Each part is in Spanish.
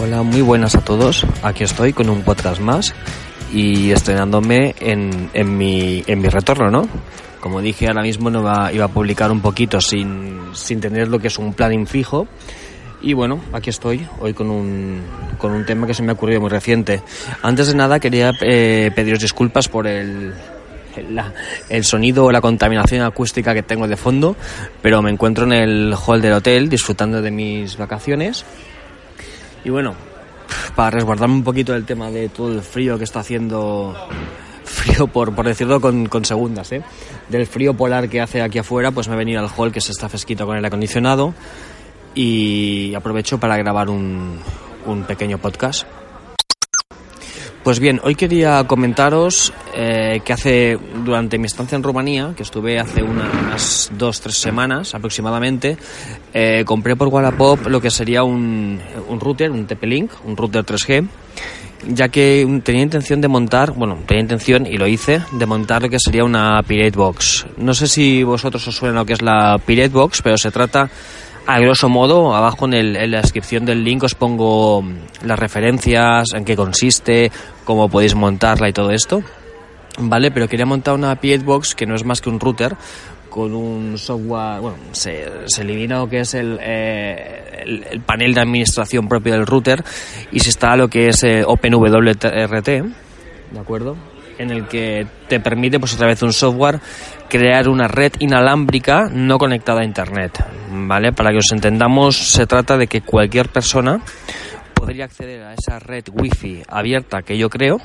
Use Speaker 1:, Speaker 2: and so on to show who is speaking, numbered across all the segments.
Speaker 1: Hola, muy buenas a todos. Aquí estoy con un podcast más y estrenándome en, en, mi, en mi retorno, ¿no? Como dije, ahora mismo no iba, iba a publicar un poquito sin, sin tener lo que es un plan fijo. Y bueno, aquí estoy, hoy con un, con un tema que se me ha ocurrido muy reciente. Antes de nada, quería eh, pediros disculpas por el, el sonido o la contaminación acústica que tengo de fondo, pero me encuentro en el hall del hotel disfrutando de mis vacaciones. Y bueno, para resguardarme un poquito del tema de todo el frío que está haciendo, frío por, por decirlo con, con segundas, ¿eh? del frío polar que hace aquí afuera, pues me he venido al hall que se está fresquito con el acondicionado y aprovecho para grabar un, un pequeño podcast. Pues bien, hoy quería comentaros eh, que hace, durante mi estancia en Rumanía, que estuve hace unas dos, tres semanas aproximadamente, eh, compré por Wallapop lo que sería un, un router, un TP-Link, un router 3G, ya que tenía intención de montar, bueno, tenía intención y lo hice, de montar lo que sería una Pirate Box. No sé si vosotros os suena lo que es la Pirate Box, pero se trata a grosso modo, abajo en, el, en, la descripción del link os pongo las referencias, en qué consiste, cómo podéis montarla y todo esto. Vale, pero quería montar una Box que no es más que un router con un software, bueno, se, se elimina lo que es el, eh, el, el, panel de administración propio del router y se está lo que es eh, OpenWRT, ¿de acuerdo? En el que te permite, pues a través de un software, crear una red inalámbrica no conectada a Internet. ¿Vale? Para que os entendamos, se trata de que cualquier persona podría acceder a esa red wifi abierta que yo creo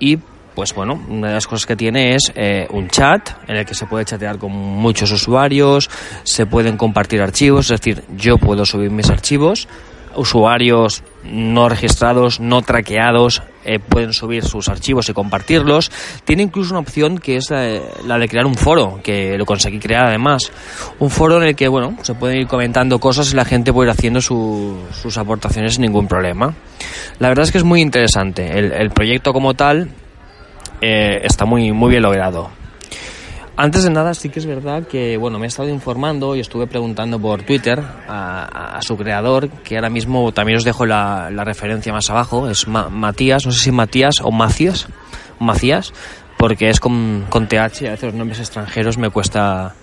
Speaker 1: y pues bueno, una de las cosas que tiene es eh, un chat en el que se puede chatear con muchos usuarios, se pueden compartir archivos, es decir, yo puedo subir mis archivos, usuarios no registrados, no traqueados, eh, pueden subir sus archivos y compartirlos. Tiene incluso una opción que es la, la, de crear un foro, que lo conseguí crear además. Un foro en el que, bueno, se pueden ir comentando cosas y la gente puede ir haciendo su, sus aportaciones sin ningún problema. La verdad es que es muy interesante. El proyecto como tal eh, está muy, muy bien logrado. Antes de nada, sí que es verdad que bueno, me he estado informando y estuve preguntando por Twitter a, su creador, que ahora mismo también os dejo la, la referencia más abajo, es Ma Matías, no sé si Matías o Macías, Macías, porque es con, con TH, a veces los nombres extranjeros me cuesta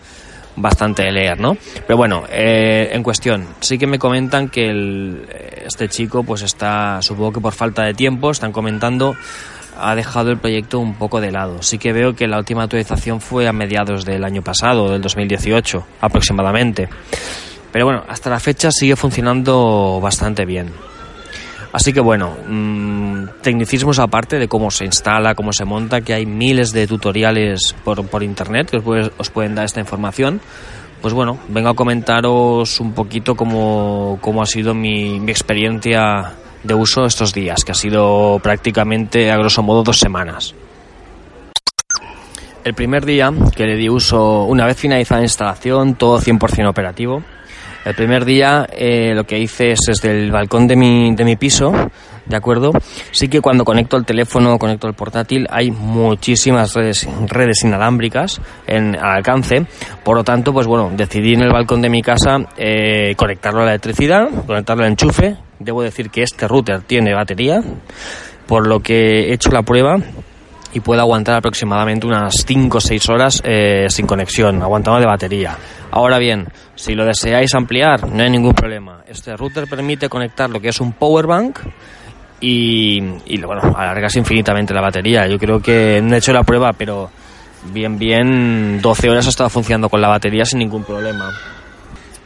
Speaker 1: bastante leer, ¿no? Pero bueno, eh, en cuestión, sí que me comentan que el, este chico pues está, supongo que por falta de tiempo, están comentando ha dejado el proyecto un poco de lado. Sí que veo que la última actualización fue a mediados del año pasado, del 2018 aproximadamente. Pero bueno, hasta la fecha sigue funcionando bastante bien. Así que bueno, mmm, tecnicismos aparte de cómo se instala, cómo se monta, que hay miles de tutoriales por, por internet que os, puede, os pueden dar esta información. Pues bueno, vengo a comentaros un poquito cómo, cómo ha sido mi, mi experiencia de uso estos días, que ha sido prácticamente a grosso modo dos semanas. El primer día que le di uso, una vez finalizada la instalación, todo 100% operativo, el primer día eh, lo que hice es desde el balcón de mi, de mi piso, ¿de acuerdo? Sí que cuando conecto el teléfono, conecto el portátil, hay muchísimas redes, redes inalámbricas en, al alcance. Por lo tanto, pues bueno, decidí en el balcón de mi casa eh, conectarlo a la electricidad, conectarlo al enchufe. Debo decir que este router tiene batería, por lo que he hecho la prueba y puede aguantar aproximadamente unas 5 o 6 horas eh, sin conexión, aguantando de batería. Ahora bien, si lo deseáis ampliar, no hay ningún problema. Este router permite conectar lo que es un power bank y, y bueno, alargas infinitamente la batería. Yo creo que no he hecho la prueba, pero bien, bien, 12 horas ha estado funcionando con la batería sin ningún problema.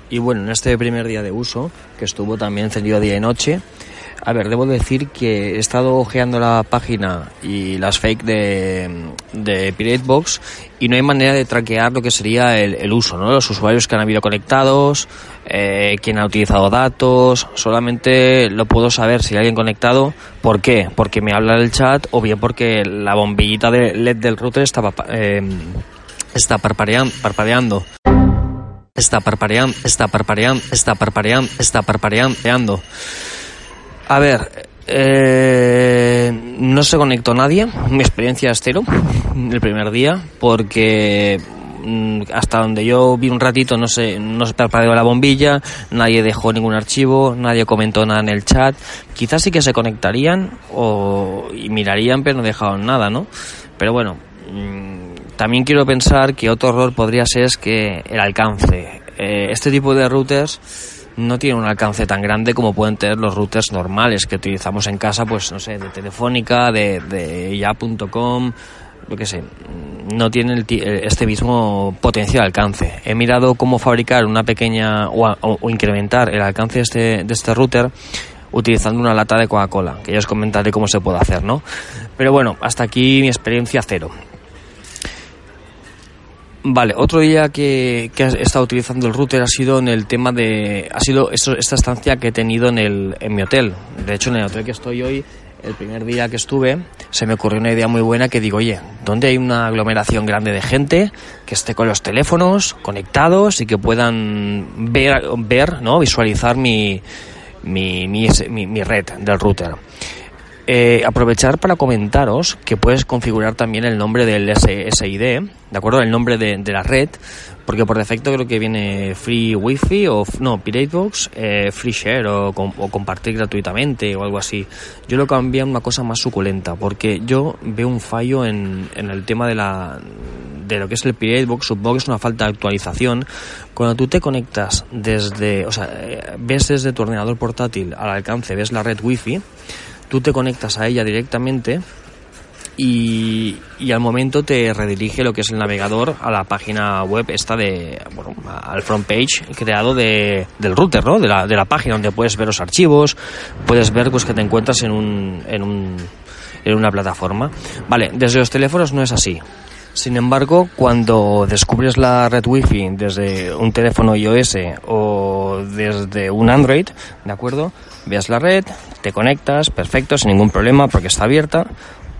Speaker 1: Y bueno, en este primer día de uso, que estuvo también encendido día y noche, a ver, debo decir que he estado ojeando la página y las fake de, de Pirate Box y no hay manera de traquear lo que sería el, el uso, ¿no? Los usuarios que han habido conectados, eh, quién ha utilizado datos, solamente lo puedo saber si hay alguien conectado. ¿Por qué? Porque me habla el chat o bien porque la bombillita de LED del router está, eh, está parpadeando. parpadeando está parpadeando, está parpadeando, está parpadeando, está parpadeando. A ver, eh, no se conectó nadie, mi experiencia es cero el primer día, porque mm, hasta donde yo vi un ratito no se, no se perdido la bombilla, nadie dejó ningún archivo, nadie comentó nada en el chat. Quizás sí que se conectarían o y mirarían, pero no dejaron nada, ¿no? Pero bueno, mm, también quiero pensar que otro error podría ser es que el alcance. Eh, este tipo de routers no tienen un alcance tan grande como pueden tener los routers normales que utilizamos en casa, pues no sé, de Telefónica, de, de ya.com, lo que sé, no tienen este mismo potencial alcance. He mirado cómo fabricar una pequeña o, incrementar el alcance de este, de este router utilizando una lata de Coca-Cola, que ya os comentaré cómo se puede hacer, ¿no? Pero bueno, hasta aquí mi experiencia cero. Vale, otro día que, que, he estado utilizando el router ha sido en el tema de... ha sido esta estancia que he tenido en, el, en mi hotel. De hecho, en el hotel que estoy hoy, el primer día que estuve, se me ocurrió una idea muy buena que digo, oye, ¿dónde hay una aglomeración grande de gente que esté con los teléfonos conectados y que puedan ver, ver ¿no? visualizar mi, mi, mi, mi red del router? Eh, aprovechar para comentaros que puedes configurar también el nombre del SSID, ¿de acuerdo? El nombre de, la red, porque por defecto creo que viene Free Wi-Fi o no, Piratebox, eh, Free Share o, compartir gratuitamente o algo así. Yo lo cambié a una cosa más suculenta, porque yo veo un fallo en, en el tema de la de lo que es el Piratebox, supongo que es una falta de actualización. Cuando tú te conectas desde, o sea, eh, ves desde tu ordenador portátil al alcance, ves la red Wi-Fi, tú te conectas a ella directamente y, al momento te redirige lo que es el navegador a la página web esta de, bueno, al front page creado de, del router, ¿no? De la, de la página donde puedes ver los archivos, puedes ver pues que te encuentras en un, en un, en una plataforma. Vale, desde los teléfonos no es así. Sin embargo, cuando descubres la red Wi-Fi desde un teléfono iOS o desde un Android, ¿de acuerdo? Veas la red, te conectas, perfecto, sin ningún problema porque está abierta,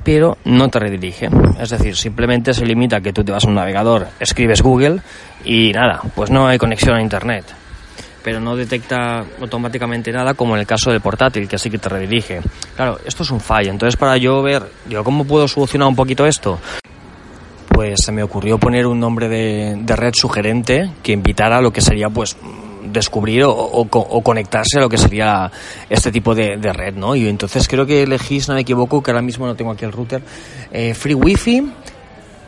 Speaker 1: pero no te redirige. Es decir, simplemente se limita a que tú te vas a un navegador, escribes Google y nada, pues no hay conexión a Internet. Pero no detecta automáticamente nada como en el caso del portátil, que sí que te redirige. Claro, esto es un fallo. Entonces, para yo ver, digo, ¿cómo puedo solucionar un poquito esto? pues se me ocurrió poner un nombre de, red sugerente que invitara a lo que sería pues descubrir o, conectarse a lo que sería este tipo de, red, ¿no? Y entonces creo que elegí, si no me equivoco, que ahora mismo no tengo aquí el router, eh, Free Wi-Fi,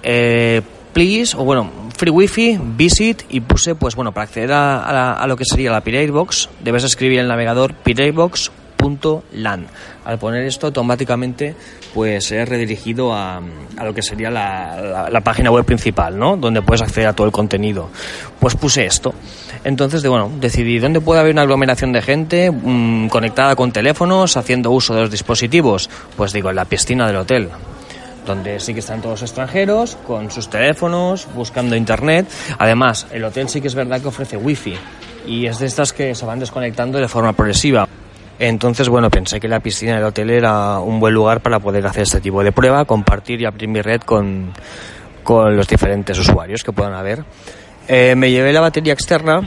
Speaker 1: eh, please, o bueno, Free Wi-Fi, visit, y puse, pues bueno, para acceder a, a lo que sería la Pirate Box, debes escribir en el navegador piratebox .lan. Al poner esto automáticamente pues se redirigido a, a, lo que sería la, la, página web principal, ¿no? Donde puedes acceder a todo el contenido. Pues puse esto. Entonces, de, bueno, decidí dónde puede haber una aglomeración de gente mm, conectada con teléfonos, haciendo uso de los dispositivos. Pues digo, en la piscina del hotel donde sí que están todos extranjeros con sus teléfonos, buscando internet. Además, el hotel sí que es verdad que ofrece wifi y es de estas que se van desconectando de forma progresiva. Entonces, bueno, pensé que la piscina del hotel era un buen lugar para poder hacer este tipo de prueba, compartir y abrir mi red con, con los diferentes usuarios que puedan haber. Eh, me llevé la batería externa,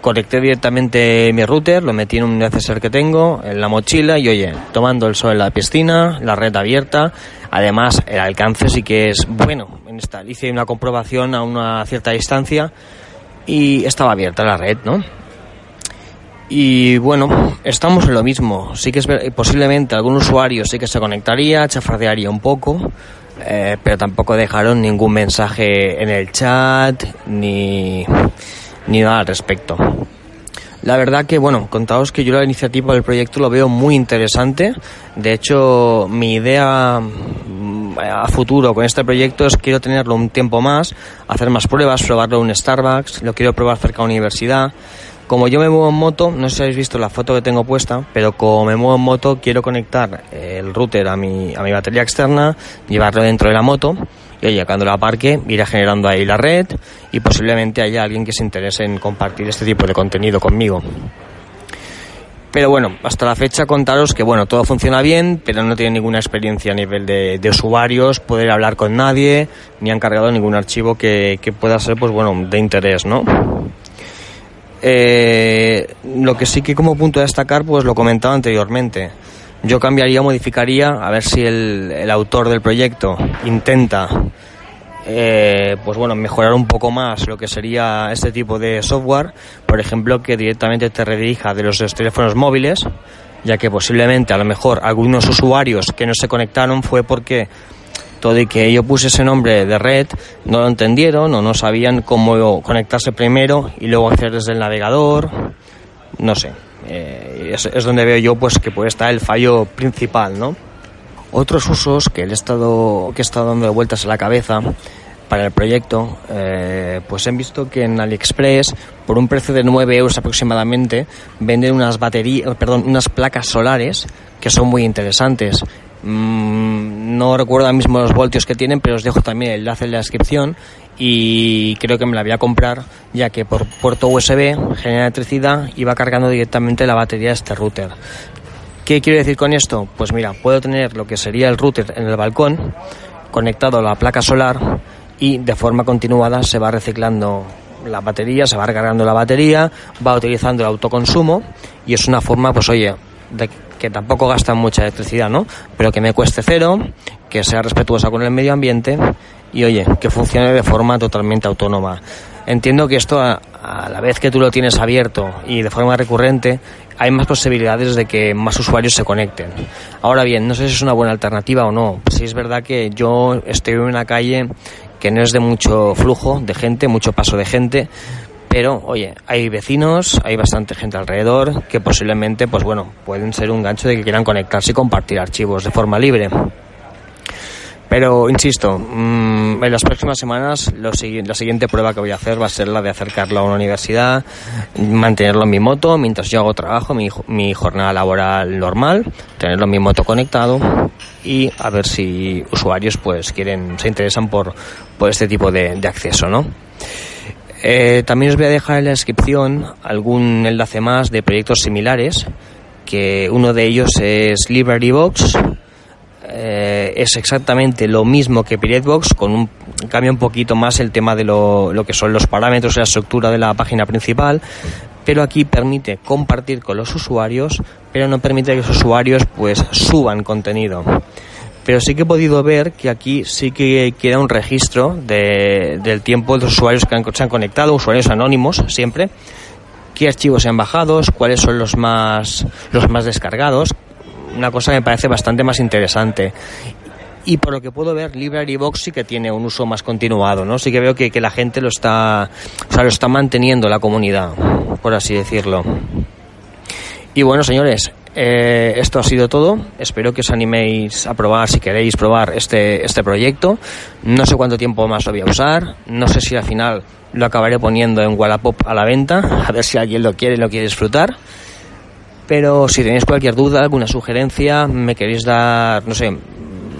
Speaker 1: conecté directamente mi router, lo metí en un neceser que tengo, en la mochila y oye, tomando el sol en la piscina, la red abierta, además el alcance sí que es bueno. En esta, hice una comprobación a una cierta distancia y estaba abierta la red, ¿no? Y bueno, estamos en lo mismo. Sí que es posiblemente algún usuario sí que se conectaría, chafardearía un poco, eh, pero tampoco dejaron ningún mensaje en el chat ni, ni nada al respecto. La verdad que, bueno, contaos que yo la iniciativa del proyecto lo veo muy interesante. De hecho, mi idea mm, a futuro con este proyecto es quiero tenerlo un tiempo más, hacer más pruebas, probarlo en Starbucks, lo quiero probar cerca de la universidad. Como yo me muevo en moto, no sé si habéis visto la foto que tengo puesta, pero como me muevo en moto, quiero conectar el router a mi, a mi batería externa, llevarlo dentro de la moto y oye, cuando la aparque, irá generando ahí la red y posiblemente haya alguien que se interese en compartir este tipo de contenido conmigo. Pero bueno, hasta la fecha contaros que bueno, todo funciona bien, pero no tiene ninguna experiencia a nivel de, de usuarios, poder hablar con nadie, ni han cargado ningún archivo que, que pueda ser pues bueno, de interés, ¿no? Eh, lo que sí que como punto a destacar, pues lo comentaba anteriormente. Yo cambiaría, modificaría, a ver si el, el autor del proyecto intenta eh, pues bueno, mejorar un poco más lo que sería este tipo de software, por ejemplo, que directamente te redirija de los, teléfonos móviles, ya que posiblemente a lo mejor algunos usuarios que no se conectaron fue porque todo y que yo puse ese nombre de red, no lo entendieron o no sabían cómo conectarse primero y luego hacer desde el navegador, no sé. Eh, es, donde veo yo pues que puede estar el fallo principal, ¿no? Otros usos que he estado, que he estado dando vueltas a la cabeza para el proyecto, eh, pues he visto que en AliExpress, por un precio de 9 euros aproximadamente, venden unas baterías, perdón, unas placas solares que son muy interesantes. Mm, no recuerdo ahora mismo los voltios que tienen, pero os dejo también el enlace en la descripción y creo que me la voy a comprar ya que por puerto USB genera electricidad y va cargando directamente la batería de este router. ¿Qué quiero decir con esto? Pues mira, puedo tener lo que sería el router en el balcón conectado a la placa solar y de forma continuada se va reciclando la batería, se va recargando la batería, va utilizando el autoconsumo y es una forma, pues oye, de que tampoco gasta mucha electricidad, ¿no? Pero que me cueste cero, que sea respetuosa con el medio ambiente y oye, que funcione de forma totalmente autónoma. Entiendo que esto, a, la vez que tú lo tienes abierto y de forma recurrente, hay más posibilidades de que más usuarios se conecten. Ahora bien, no sé si es una buena alternativa o no. Si es verdad que yo estoy en una calle que no es de mucho flujo de gente, mucho paso de gente, pero oye, hay vecinos, hay bastante gente alrededor que posiblemente, pues bueno, pueden ser un gancho de que quieran conectarse y compartir archivos de forma libre. Pero, insisto, mm, en las próximas semanas la siguiente prueba que voy a hacer va a ser la de acercarlo a una universidad, mantenerlo en mi moto mientras yo hago trabajo, mi, mi jornada laboral normal, tenerlo en mi moto conectado y a ver si usuarios pues quieren, se interesan por, por este tipo de, de acceso, ¿no? Eh, también os voy a dejar en la descripción algún enlace más de proyectos similares, que uno de ellos es LibraryBox, eh, es exactamente lo mismo que Piratebox, con un cambia un poquito más el tema de lo, lo que son los parámetros y la estructura de la página principal, pero aquí permite compartir con los usuarios, pero no permite que los usuarios pues suban contenido. Pero sí que he podido ver que aquí sí que queda un registro de, del tiempo de los usuarios que han, se han conectado, usuarios anónimos siempre, qué archivos se han bajado, cuáles son los más, los más descargados, una cosa que me parece bastante más interesante. Y por lo que puedo ver, LibraryBox sí que tiene un uso más continuado, ¿no? Sí que veo que, que la gente lo está, o sea, lo está manteniendo la comunidad, por así decirlo. Y bueno, señores, eh, esto ha sido todo. Espero que os animéis a probar, si queréis probar este, este proyecto. No sé cuánto tiempo más lo voy a usar. No sé si al final lo acabaré poniendo en Wallapop a la venta. A ver si alguien lo quiere y lo quiere disfrutar. Pero si tenéis cualquier duda, alguna sugerencia, me queréis dar, no sé,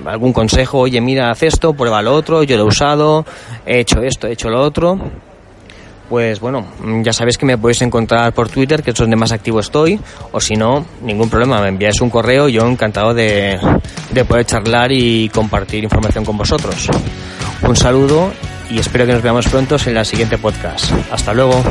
Speaker 1: algún consejo, oye, mira, haz esto, prueba lo otro, yo lo he usado, he hecho esto, he hecho lo otro, pues bueno, ya sabéis que me podéis encontrar por Twitter, que es donde más activo estoy, o si no, ningún problema, me enviáis un correo, yo encantado de, de poder charlar y compartir información con vosotros. Un saludo y espero que nos veamos pronto en la siguiente podcast. Hasta luego.